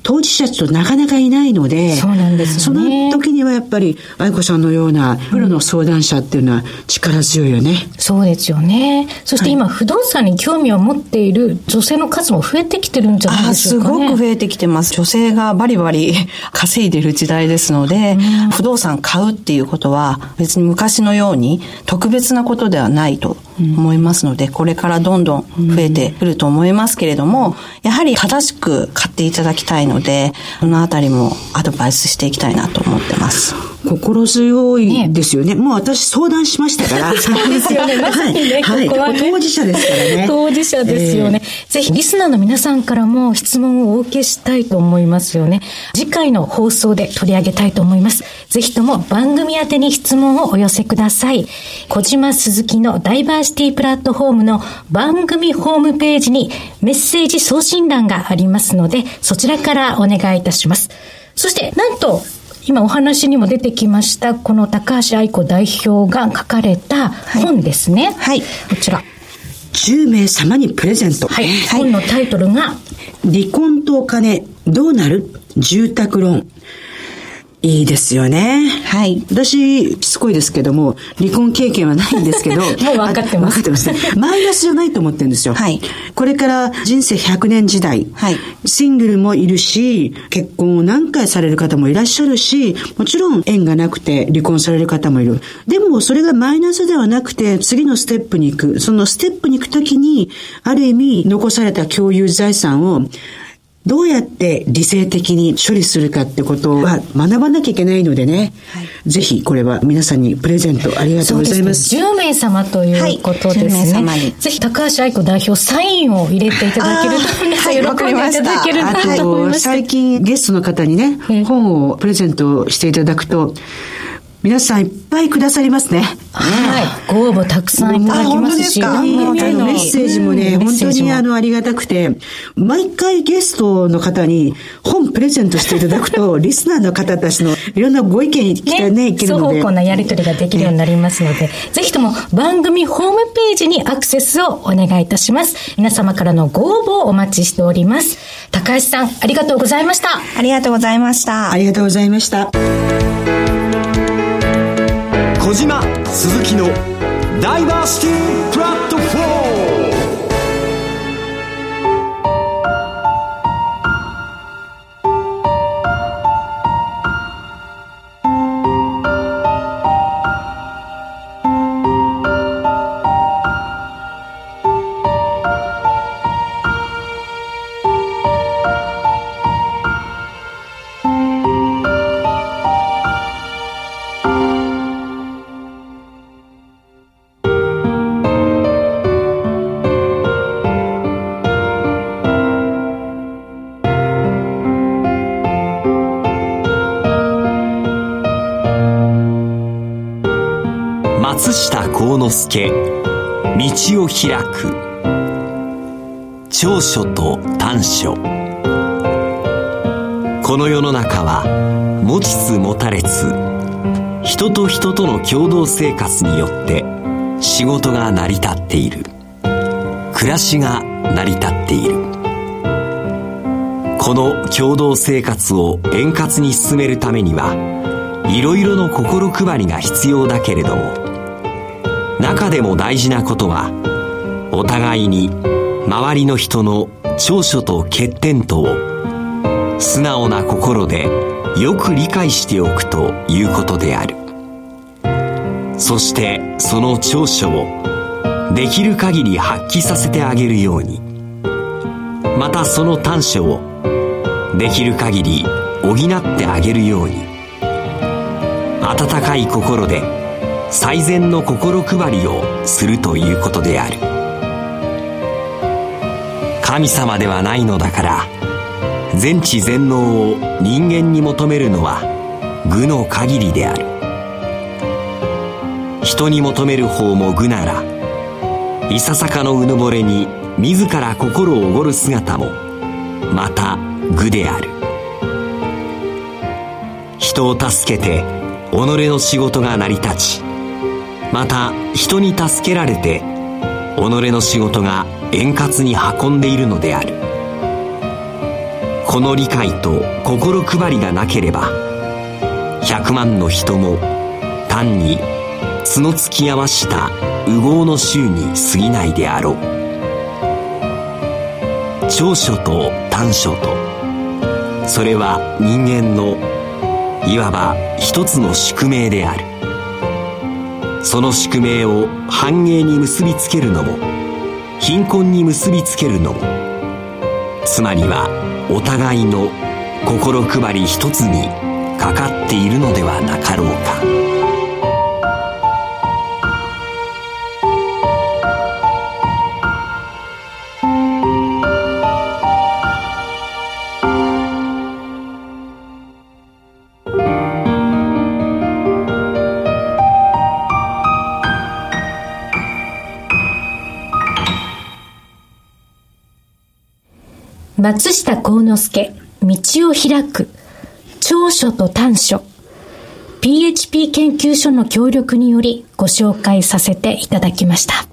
当事者となかなかいないので、そうなんですよねその時にはやっぱり愛子さんのようなプロの相談者っていうのは力強いよね。そうですよね。そして今、不動産に興味を持っている女性の数も増えてきてるんじゃないあでしょすうかね。ごく増えてきてます。女性がバリバリ (laughs) 稼いでる時代ですので、不動産買うっていうことは別に昔のように特別なことではないと思いますので、これからどんどん増えてくると思いますけれども、やはり正しく買っていただきたいので、そのあたりもアドバイスしていきたいなと思ってます。心強いですよね。もう私相談しましたから。そうですよね。まさにね、はい、ここはね。当事者ですからね。当事者ですよね。ぜひ、リスナーの皆さんからも質問をお受けしたいと思いますよね。次回の放送で取り上げたいと思います。ぜひとも番組宛てに質問をお寄せください。小島鈴木のダイバーシティプラットフォームの番組ホームページにメッセージ送信欄がありますので、そちらからお願いいたします。そして、なんと、今お話にも出てきました、この高橋愛子代表が書かれた本ですね。はいこちら。10名様にプレゼント。はい。本のタイトルが、離婚とお金、どうなる？住宅ローン。いいですよね。はい私、しつこいですけども、離婚経験はないんですけど。(laughs) もう分かってますあ分かってますね。マイナスじゃないと思ってるんですよ。はいこれから人生100年時代。はいシングルもいるし、結婚を何回される方もいらっしゃるし、もちろん縁がなくて離婚される方もいる。でもそれがマイナスではなくて、次のステップに行く。そのステップに行くときに、ある意味残された共有財産を、どうやって理性的に処理するかってことは学ばなきゃいけないのでね。ぜひこれは皆さんにプレゼントありがとうございます。そうですね10名様ということですね。はい10名様にぜひ高橋愛子代表サインを入れていただけると、皆さんはい喜んでいただけるあなと思いと、まして。最近ゲストの方にねええ、本をプレゼントしていただくと、皆さんいっぱいくださりますね。はい。ご応募たくさんいただきますし、あののメッセージもね、本当にあの、ありがたくて、毎回ゲストの方に本プレゼントしていただくと、(laughs) リスナーの方たちのいろんなご意見聞きたいね、いけるので。双方向なやり取りができるようになりますので、ぜひとも番組ホームページにアクセスをお願いいたします。皆様からのご応募をお待ちしております。高橋さん、ありがとうございました。ありがとうございましたあ。りがとうございました。小島鈴木のダイバーシティプラス。之助道を開く。長所と短所。この世の中は持ちつ持たれつ人と人との共同生活によって仕事が成り立っている。暮らしが成り立っている。この共同生活を円滑に進めるためにはいろいろの心配りが必要だけれども中でも大事なことはお互いに周りの人の長所と欠点とを素直な心でよく理解しておくということである。そしてその長所をできる限り発揮させてあげるように。またその短所をできる限り補ってあげるように。温かい心で最善の心配りをするということである。神様ではないのだから全知全能を人間に求めるのは愚の限りである。人に求める方も愚ならいささかのうぬぼれに自ら心をおごる姿もまた愚である。人を助けて己の仕事が成り立ちまた人に助けられて己の仕事が円滑に運んでいるのである。この理解と心配りがなければ100万の人も単に角突き合わした右往の衆に過ぎないであろう。長所と短所とそれは人間のいわば一つの宿命である。その宿命を繁栄に結びつけるのも貧困に結びつけるのもつまりはお互いの心配り一つにかかっているのではなかろうか。松下幸之助、道を開く、長所と短所、PHP 研究所の協力によりご紹介させていただきました。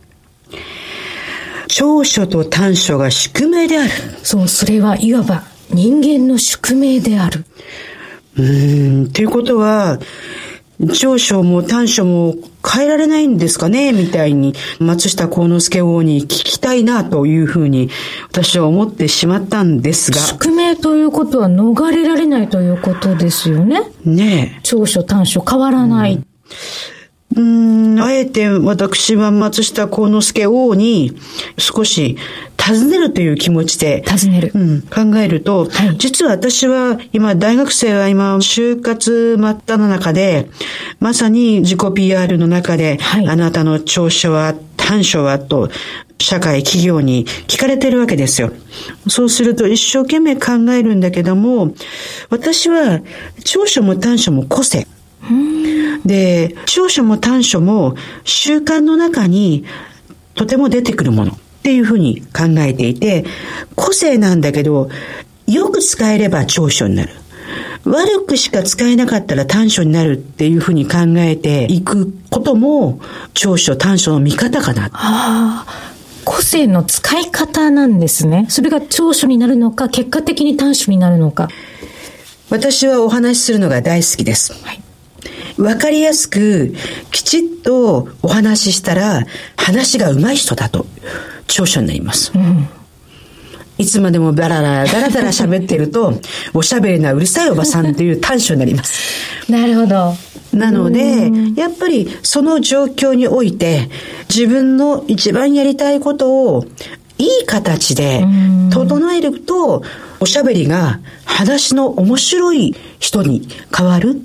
長所と短所が宿命である。そう、それはいわば人間の宿命である。うーん、っていうことは、長所も短所も変えられないんですかね？みたいに、松下幸之助王に聞きたいなというふうに、私は思ってしまったんですが。宿命ということは逃れられないということですよね。ね長所短所変わらない。え。うーん、あえて私は松下幸之助王に少し尋ねるという気持ちで、尋ねる。うん、考えると、はい実は私は今、大学生は今、就活真っ只中で、まさに自己 PR の中で、はいあなたの長所は、短所はと、社会、企業に聞かれてるわけですよ。そうすると一生懸命考えるんだけども、私は長所も短所も個性。で、長所も短所も習慣の中にとても出てくるものっていうふうに考えていて、個性なんだけど、よく使えれば長所になる。悪くしか使えなかったら短所になるっていうふうに考えていくことも長所短所の見方かな。ああ。個性の使い方なんですね。それが長所になるのか、結果的に短所になるのか。私はお話しするのが大好きです。はいわかりやすく、きちっとお話ししたら、話が上手い人だと、長所になります。うんいつまでもダラダラダラダラ喋ってると、(laughs) おしゃべりなうるさいおばさんっていう短所になります。なるほど。なので、やっぱりその状況において、自分の一番やりたいことをいい形で整えると、おしゃべりが話の面白い人に変わる。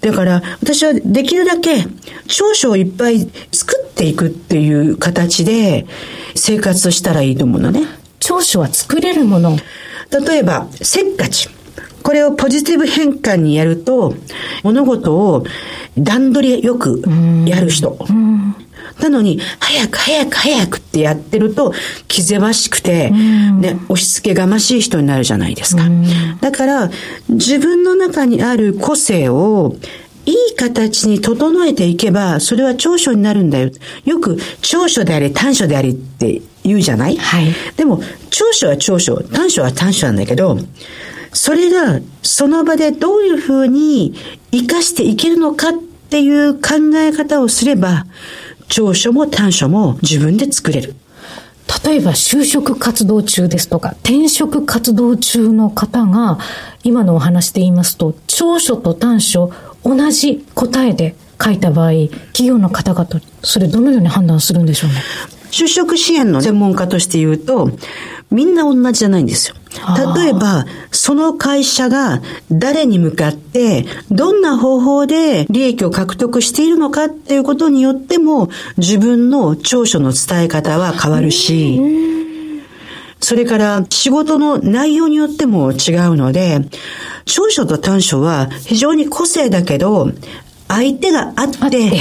だから私はできるだけ長所をいっぱい作っていくっていう形で生活したらいいと思うのね。長所は作れるもの。例えば、せっかち。これをポジティブ変換にやると、物事を段取りよくやる人。なのに、早く早く早くってやってると、気ぜわしくて、ね、押し付けがましい人になるじゃないですか。だから、自分の中にある個性を、いい形に整えていけば、それは長所になるんだよ。よく、長所であり、短所でありって言うじゃない？はい。でも、長所は長所、短所は短所なんだけど、それがその場でどういうふうに活かしていけるのかっていう考え方をすれば、長所も短所も自分で作れる。例えば就職活動中ですとか転職活動中の方が今のお話で言いますと長所と短所同じ答えで書いた場合企業の方々それどのように判断するんでしょうね？就職支援の専門家として言うと、みんな同じじゃないんですよ。例えば、その会社が誰に向かって、どんな方法で利益を獲得しているのかっていうことによっても、自分の長所の伝え方は変わるし、それから仕事の内容によっても違うので、長所と短所は非常に個性だけど、相手があって、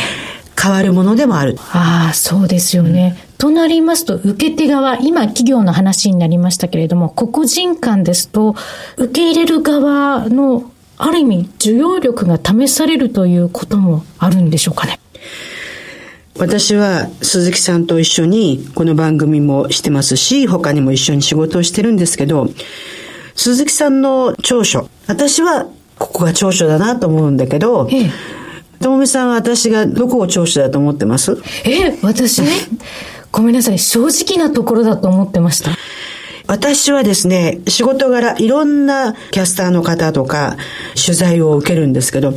変わるものでもある。ああ、そうですよね。うん、となりますと、受け手側、今企業の話になりましたけれども、個々人間ですと、受け入れる側の、ある意味、需要力が試されるということもあるんでしょうかね。私は鈴木さんと一緒にこの番組もしてますし、他にも一緒に仕事をしてるんですけど、鈴木さんの長所、私はここが長所だなと思うんだけど、ええともみさんは私がどこを長所だと思ってます？え、私ね、ごめんなさい、正直なところだと思ってました。私はですね、仕事柄いろんなキャスターの方とか取材を受けるんですけど、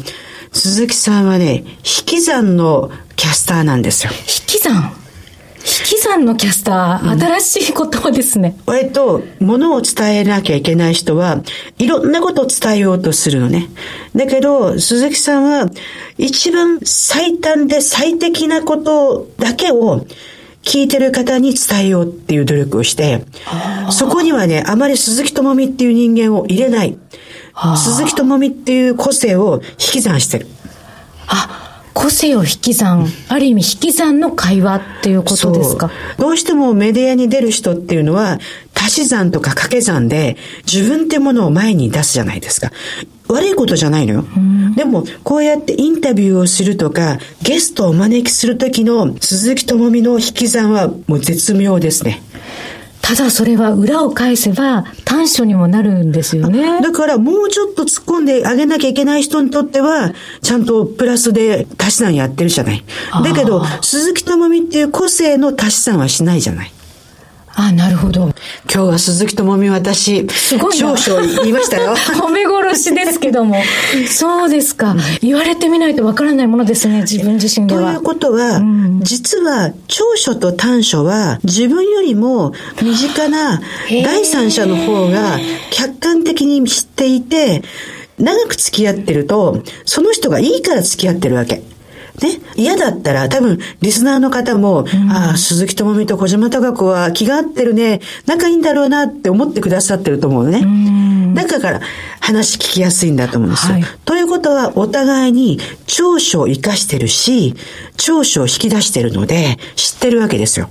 鈴木さんはね、引き算のキャスターなんですよ。引き算？引き算のキャスター、新しい言葉ですね。割と、ものを伝えなきゃいけない人は、いろんなことを伝えようとするのね。だけど、鈴木さんは、一番最短で最適なことだけを、聞いてる方に伝えようっていう努力をして、そこにはね、あまり鈴木智美っていう人間を入れない。鈴木智美っていう個性を引き算してる。あ、個性を引き算、ある意味引き算の会話っていうことですか？どうしてもメディアに出る人っていうのは、足し算とか掛け算で自分ってものを前に出すじゃないですか。悪いことじゃないのよ。でも、こうやってインタビューをするとか、ゲストをお招きするときの鈴木智美の引き算はもう絶妙ですね。ただそれは裏を返せば短所にもなるんですよね。だからもうちょっと突っ込んであげなきゃいけない人にとっては、ちゃんとプラスで足し算やってるじゃない。だけど、鈴木智美っていう個性の足し算はしないじゃない。あ、なるほど。今日は鈴木智美私、すごい少々言いましたよ。(laughs) 褒め殺しですけども。そうですか。言われてみないとわからないものですね、自分自身では。ということは、うん、実は長所と短所は自分よりも身近な第三者の方が客観的に知っていて、長く付き合ってると、その人がいいから付き合ってるわけ。ね、嫌だったら多分リスナーの方も、うん、ああ、鈴木智美と小島貴子は気が合ってるね、仲いいんだろうなって思ってくださってると思うね。だから話聞きやすいんだと思うんですよ。はい、ということはお互いに長所を活かしてるし、長所を引き出してるので知ってるわけですよ。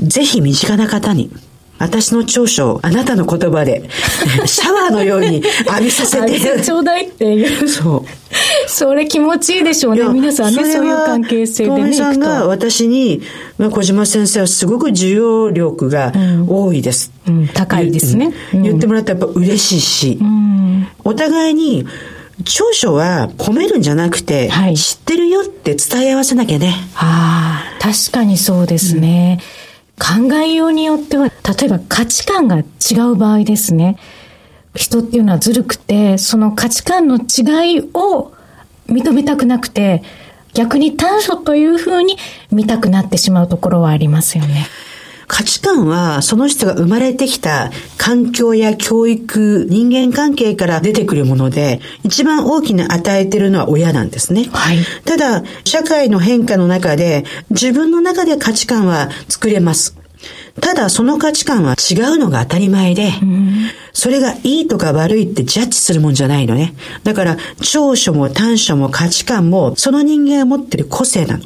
ぜひ身近な方に私の長所をあなたの言葉で、(laughs) シャワーのように浴びさせて。ちょうだいっていう。そう。(laughs) それ気持ちいいでしょうね。皆さんね、そういう関係性でね。さんが私に、小島先生はすごく需要力が多いです。うん、高いですね、うん。言ってもらったらやっぱ嬉しいし、うん、お互いに、長所は褒めるんじゃなくて、はい、知ってるよって伝え合わせなきゃね。ああ、確かにそうですね。うん考えようによっては、例えば価値観が違う場合ですね。人っていうのはずるくて、その価値観の違いを認めたくなくて、逆に短所というふうに見たくなってしまうところはありますよね。価値観はその人が生まれてきた環境や教育、人間関係から出てくるもので、一番大きな与えてるのは親なんですね。はい、ただ、社会の変化の中で、自分の中で価値観は作れます。ただその価値観は違うのが当たり前で、それがいいとか悪いってジャッジするもんじゃないのね。だから長所も短所も価値観もその人間が持ってる個性なの。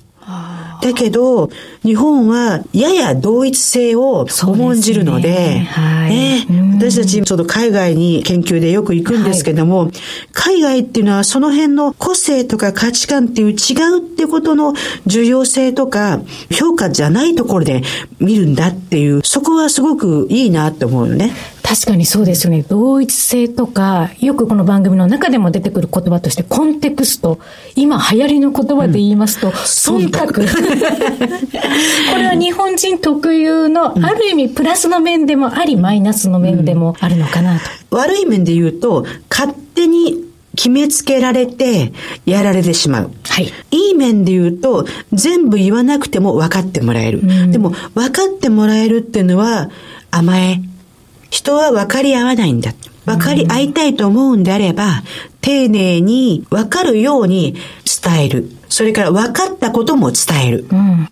だけど、日本はやや同一性を重んじるので、ねはい、ね、私たち、その海外に研究でよく行くんですけども、はい、海外っていうのはその辺の個性とか価値観っていう違うってことの重要性とか評価じゃないところで見るんだっていう、そこはすごくいいなって思うよね。確かにそうですよね。同一性とか、よくこの番組の中でも出てくる言葉として、コンテクスト。今流行りの言葉で言いますと、うん、忖度。(laughs) (laughs) これは日本人特有の、ある意味プラスの面でもあり、マイナスの面でもあるのかなと。悪い面で言うと、勝手に決めつけられてやられてしまう。はい。いい面で言うと、全部言わなくても分かってもらえる。うん、でも、分かってもらえるっていうのは、甘え、人は分かり合わないんだ。分かり合いたいと思うんであれば、丁寧に分かるように伝える。それから分かったことも伝える。うん、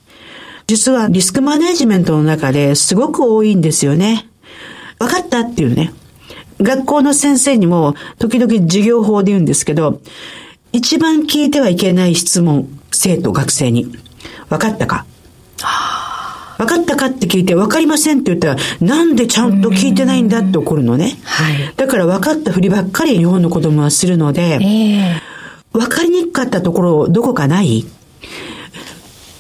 実はリスクマネジメントの中ですごく多いんですよね。分かったっていうね。学校の先生にも時々授業法で言うんですけど、一番聞いてはいけない質問、生徒、学生に。分かったか？分かったかって聞いて、分かりませんって言ったら、なんでちゃんと聞いてないんだって怒るのね。はい。だから分かったふりばっかり日本の子供はするので、えー、分かりにくかったところどこかない？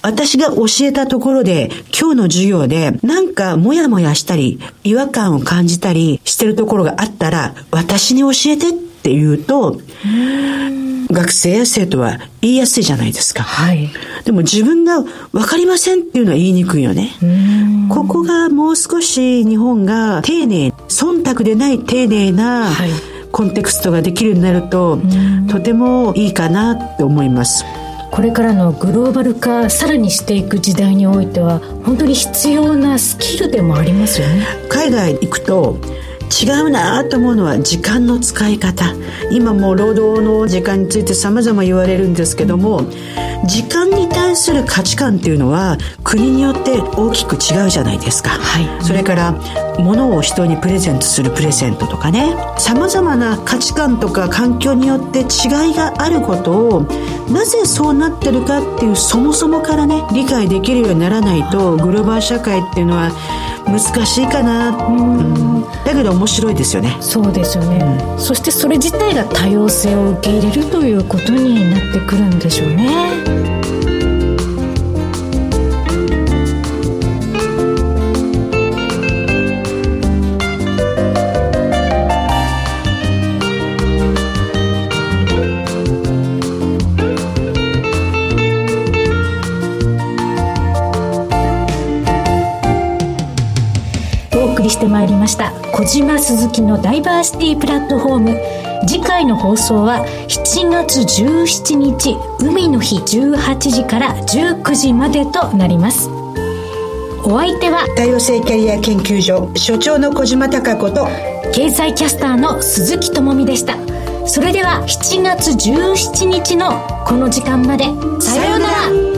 私が教えたところで、今日の授業で、なんかもやもやしたり、違和感を感じたりしてるところがあったら、私に教えてって言うと、学生や生徒は言いやすいじゃないですか。はい。でも自分が分かりませんっていうのは言いにくいよね。ここがもう少し日本が丁寧、忖度でない丁寧な、コンテクストができるようになると、とてもいいかなって思います。これからのグローバル化さらにしていく時代においては本当に必要なスキルでもありますよね。海外行くと違うなと思うのは時間の使い方。今も労働の時間について様々言われるんですけども時間に対する価値観っていうのは国によって大きく違うじゃないですか、はい、それから物を人にプレゼントするプレゼントとかね。様々な価値観とか環境によって違いがあることをなぜそうなってるかっていうそもそもからね理解できるようにならないとグローバル社会っていうのは難しいかな、うん、だけど面白いですよね。そうですよね、うん、そしてそれ自体が多様性を受け入れるということになってくるんでしょうねました。小島鈴木のダイバーシティプラットフォーム。次回の放送は7月17日海の日18時から19時までとなります。お相手は多様性キャリア研究所所長の小島貴子と経済キャスターの鈴木智美でした。それでは7月17日のこの時間まで。さようなら